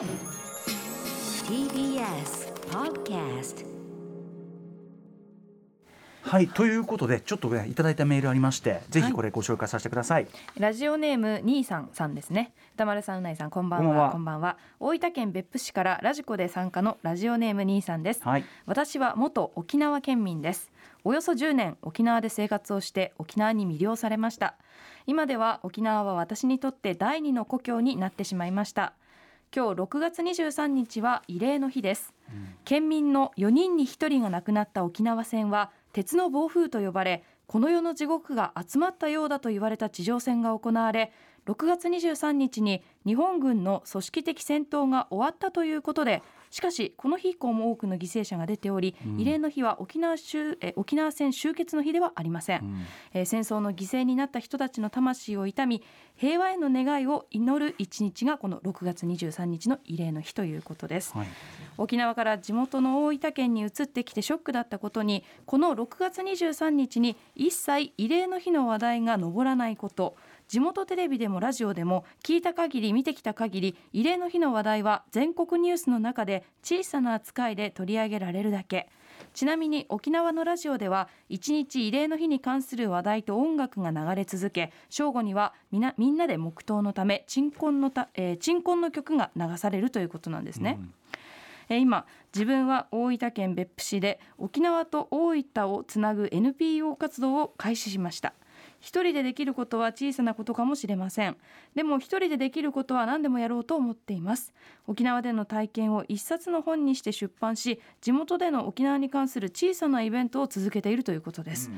TBS Podcast はいということでちょっとねいただいたメールありましてぜひこれご紹介させてください、ラジオネーム兄さんさんですね。歌丸さんうないさんこんばんは。こんばんは。大分県別府市からラジコで参加のラジオネーム兄さんです、はい。私は元沖縄県民です。およそ10年沖縄で生活をして沖縄に魅了されました。今では沖縄は私にとって第二の故郷になってしまいました今日6月23日は慰霊の日です、県民の4人に1人が亡くなった沖縄戦は鉄の暴風と呼ばれこの世の地獄が集まったようだと言われた地上戦が行われ6月23日に日本軍の組織的戦闘が終わったということでしかしこの日以降も多くの犠牲者が出ており、慰霊の日は沖縄州え沖縄戦終結の日ではありません、えー戦争の犠牲になった人たちの魂を悼み平和への願いを祈る一日がこの6月23日の慰霊の日ということです、はい。沖縄から地元の大分県に移ってきてショックだったことにこの6月23日に一切慰霊の日の話題が上らないこと地元テレビでもラジオでも聞いた限り見てきた限り慰霊の日の話題は全国ニュースの中で小さな扱いで取り上げられるだけ。ちなみに沖縄のラジオでは一日慰霊の日に関する話題と音楽が流れ続け正午にはみなみんなで黙祷のため鎮魂のた、えー鎮魂の曲が流されるということなんですね。えー今自分は大分県別府市で沖縄と大分をつなぐ NPO 活動を開始しました一人でできることは小さなことかもしれません。でも一人でできることは何でもやろうと思っています。沖縄での体験を一冊の本にして出版し地元での沖縄に関する小さなイベントを続けているということです、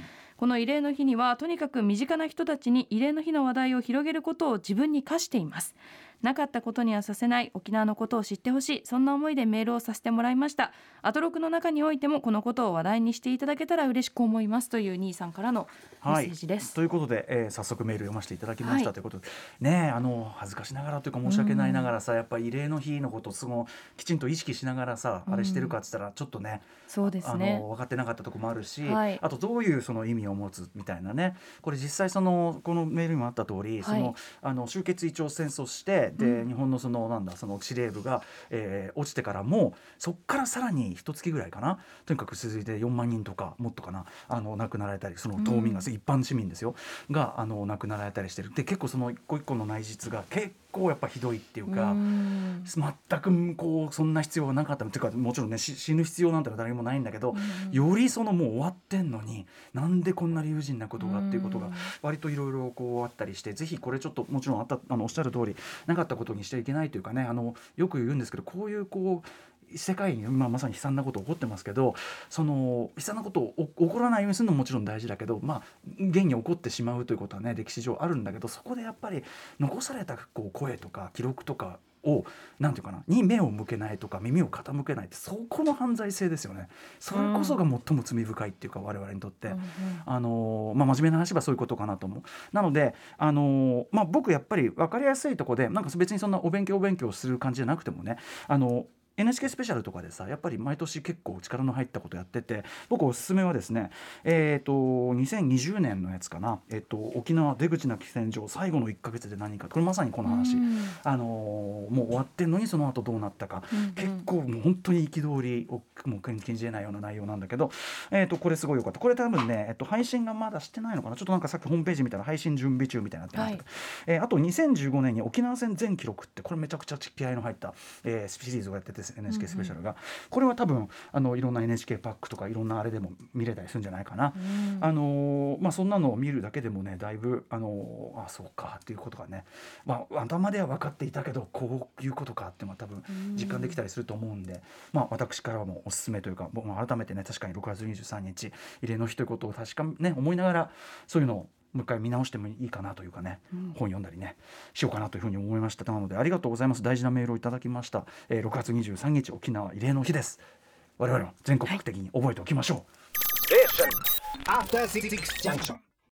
この慰霊の日にはとにかく身近な人たちに慰霊の日の話題を広げることを自分に課しています。なかったことにはさせない沖縄のことを知ってほしいそんな思いでメールをさせてもらいました。アトロクの中においてもこのことを話題にしていただけたら嬉しく思いますという兄さんからのメッセージです、ということで、えー早速メール読ませていただきました、はいということで。ねえあの恥ずかしながらというか申し訳ないながらさ、やっぱり慰霊の日のことをすごいきちんと意識しながらさ、あれしてるかっつったらちょっとねそうですあねの分かってなかったところもあるし、はい。あとどういうその意味を持つみたいなね。これ実際そのこのメールにもあった通り、そのあの終結一応戦争してで、日本のそのなんだその司令部が、えー落ちてからもそっからさらに一月ぐらいかな。とにかく続いて4万人とかもっとかな。あの亡くなられたりその島民が、一般市民ですよ。があの亡くなられたりしてる。で結構その一個一個の内実が結構やっぱひどいっていうか。うん。全くこうそんな必要はなかった。っていうかもちろんねし死ぬ必要なんて誰にもないんだけど、よりそのもう終わってんのになんでこんな理不尽なことがっていうことが割といろいろこうあったりしてぜひこれちょっともちろんあったあのおっしゃる通りなかったことにしちゃいけないというかねあのよく言うんですけどこういうこう世界に今まさに悲惨なこと起こってますけどその悲惨なことを起こらないようにするのももちろん大事だけどまあ現に起こってしまうということはね歴史上あるんだけどそこでやっぱり残されたこう声とか記録とかをなんていうかなに目を向けないとか耳を傾けないってそこの犯罪性ですよねそれこそが最も罪深いっていうか我々にとって。あのまあ、真面目な話はそういうことかなと思う。なので、あのまあ、僕やっぱり分かりやすいとこでなんか別にそんなお勉強お勉強する感じじゃなくてもねあの NHK スペシャルとかでさやっぱり毎年結構力の入ったことやってて僕おすすめはですねえっ、と2020年のやつかな、えっと沖縄出口なき戦場最後の1か月で何か。これまさにこの話、あのもう終わってんのにその後どうなったか、結構もう本当に憤りをもう禁じ得ないような内容なんだけど、えっとこれすごいよかった。これ多分ね、えっと配信がまだしてないのかな。ちょっとなんかさっきホームページ見たら配信準備中みたいになってました。けど、えーあと2015年に沖縄戦全記録ってこれめちゃくちゃ気合いの入った、えーシリーズをやってて NHK スペシャルが、これは多分あのいろんな NHK パックとかいろんなあれでも見れたりするんじゃないかな、あのーまあそんなのを見るだけでもねだいぶあのーあそうかっていうことがね、まあ、頭では分かっていたけどこういうことかっていうのは多分実感できたりすると思うんで、まあ私からもおすすめというか僕も改めてね確かに6月23日慰霊の日ということを確かね思いながらそういうのをもう一回見直してもいいかなというかね、本読んだりねしようかなというふうに思いました。なのでありがとうございます。大事なメールをいただきました、えー6月23日沖縄慰霊の日です。我々も全国的に覚えておきましょう、Six Junction.